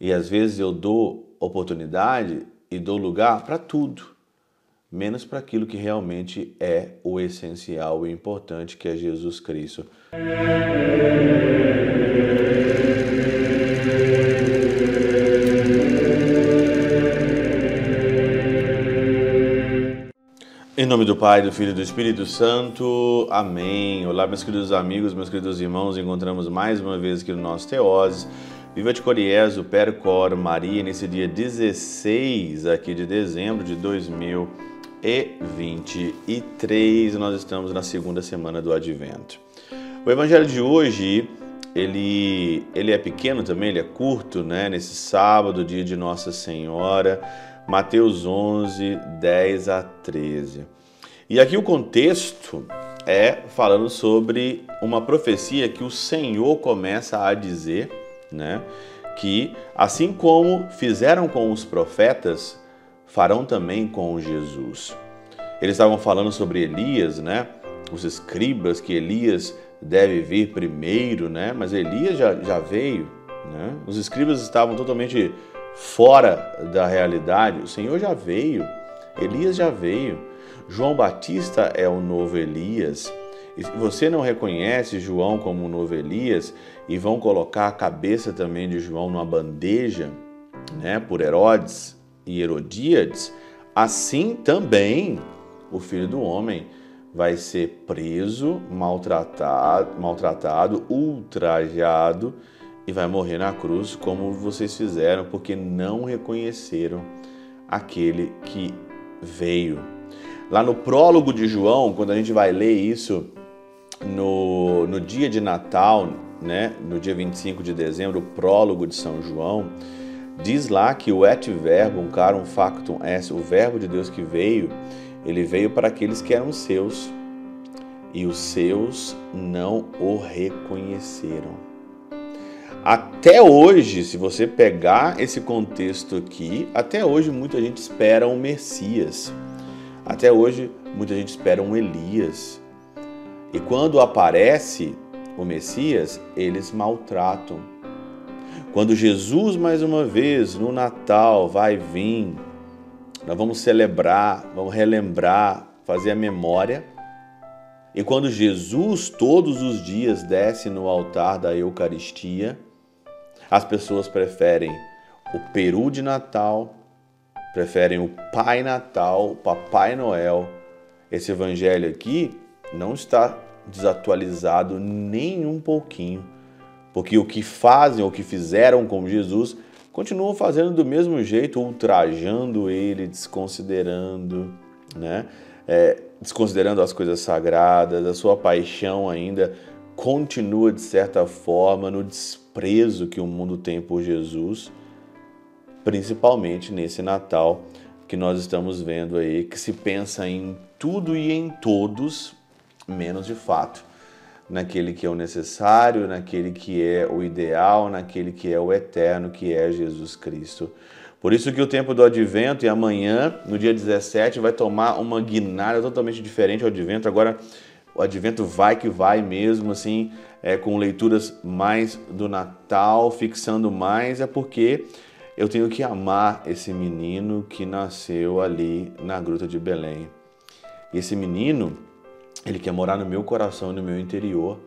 E às vezes eu dou oportunidade e dou lugar para tudo, menos para aquilo que realmente é o essencial e importante, que é Jesus Cristo. Em nome do Pai, do Filho e do Espírito Santo. Amém. Olá, meus queridos amigos, meus queridos irmãos. Encontramos mais uma vez aqui no nosso Teoses. Viva de Coriezo, Percor, Maria, nesse dia 16 aqui de dezembro de 2023. Nós estamos na segunda semana do Advento. O evangelho de hoje, ele, ele é pequeno também, ele é curto, né? Nesse sábado, dia de Nossa Senhora Mateus 11, 10 a 13. E aqui o contexto é falando sobre uma profecia que o Senhor começa a dizer, né? Que assim como fizeram com os profetas, farão também com Jesus. Eles estavam falando sobre Elias, né? Os escribas, que Elias deve vir primeiro, né? Mas Elias já, já veio, né? Os escribas estavam totalmente fora da realidade, o Senhor já veio, Elias já veio, João Batista é o novo Elias. Você não reconhece João como o novo Elias e vão colocar a cabeça também de João numa bandeja, né, por Herodes e Herodíades, assim também o filho do homem vai ser preso, maltratado, maltratado ultrajado e vai morrer na cruz como vocês fizeram, porque não reconheceram aquele que veio. Lá no prólogo de João, quando a gente vai ler isso no, no dia de Natal, né, no dia 25 de dezembro, o prólogo de São João, diz lá que o et verbo, um carum factum est, o verbo de Deus que veio, ele veio para aqueles que eram seus, e os seus não o reconheceram. Até hoje, se você pegar esse contexto aqui, até hoje muita gente espera um Messias. Até hoje muita gente espera um Elias. E quando aparece o Messias, eles maltratam. Quando Jesus, mais uma vez, no Natal, vai vir, nós vamos celebrar, vamos relembrar, fazer a memória. E quando Jesus, todos os dias, desce no altar da Eucaristia, as pessoas preferem o peru de Natal, preferem o Pai Natal, o Papai Noel. Esse evangelho aqui não está desatualizado nem um pouquinho, porque o que fazem, o que fizeram com Jesus, continuam fazendo do mesmo jeito, ultrajando ele, desconsiderando, né? É, desconsiderando as coisas sagradas, a sua paixão ainda continua de certa forma no desprezo que o mundo tem por Jesus, principalmente nesse Natal que nós estamos vendo aí, que se pensa em tudo e em todos, menos de fato naquele que é o necessário, naquele que é o ideal, naquele que é o eterno, que é Jesus Cristo. Por isso que o tempo do advento e amanhã, no dia 17, vai tomar uma guinada totalmente diferente ao advento. Agora o advento vai que vai mesmo, assim, é, com leituras mais do Natal, fixando mais, é porque eu tenho que amar esse menino que nasceu ali na Gruta de Belém. Esse menino, ele quer morar no meu coração, no meu interior.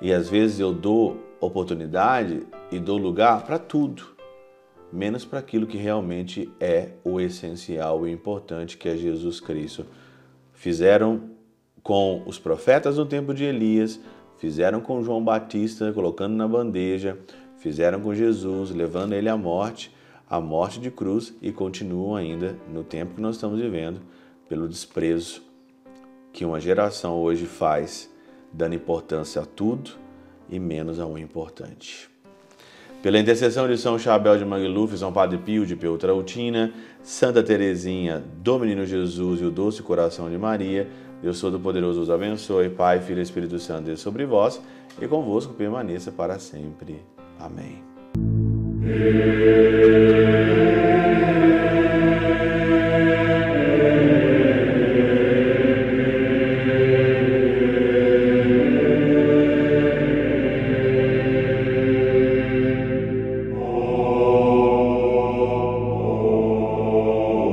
E às vezes eu dou oportunidade e dou lugar para tudo, menos para aquilo que realmente é o essencial e importante, que é Jesus Cristo. Fizeram com os profetas no tempo de Elias, fizeram com João Batista, colocando na bandeja, fizeram com Jesus, levando ele à morte, à morte de cruz e continuam ainda no tempo que nós estamos vivendo, pelo desprezo que uma geração hoje faz, dando importância a tudo e menos ao importante. Pela intercessão de São Chabel de Mangluf, São Padre Pio de Peltrautina, Santa Teresinha, do Menino Jesus e o Doce Coração de Maria, Deus Todo-Poderoso os abençoe, Pai, Filho e Espírito Santo, Deus sobre vós e convosco permaneça para sempre. Amém.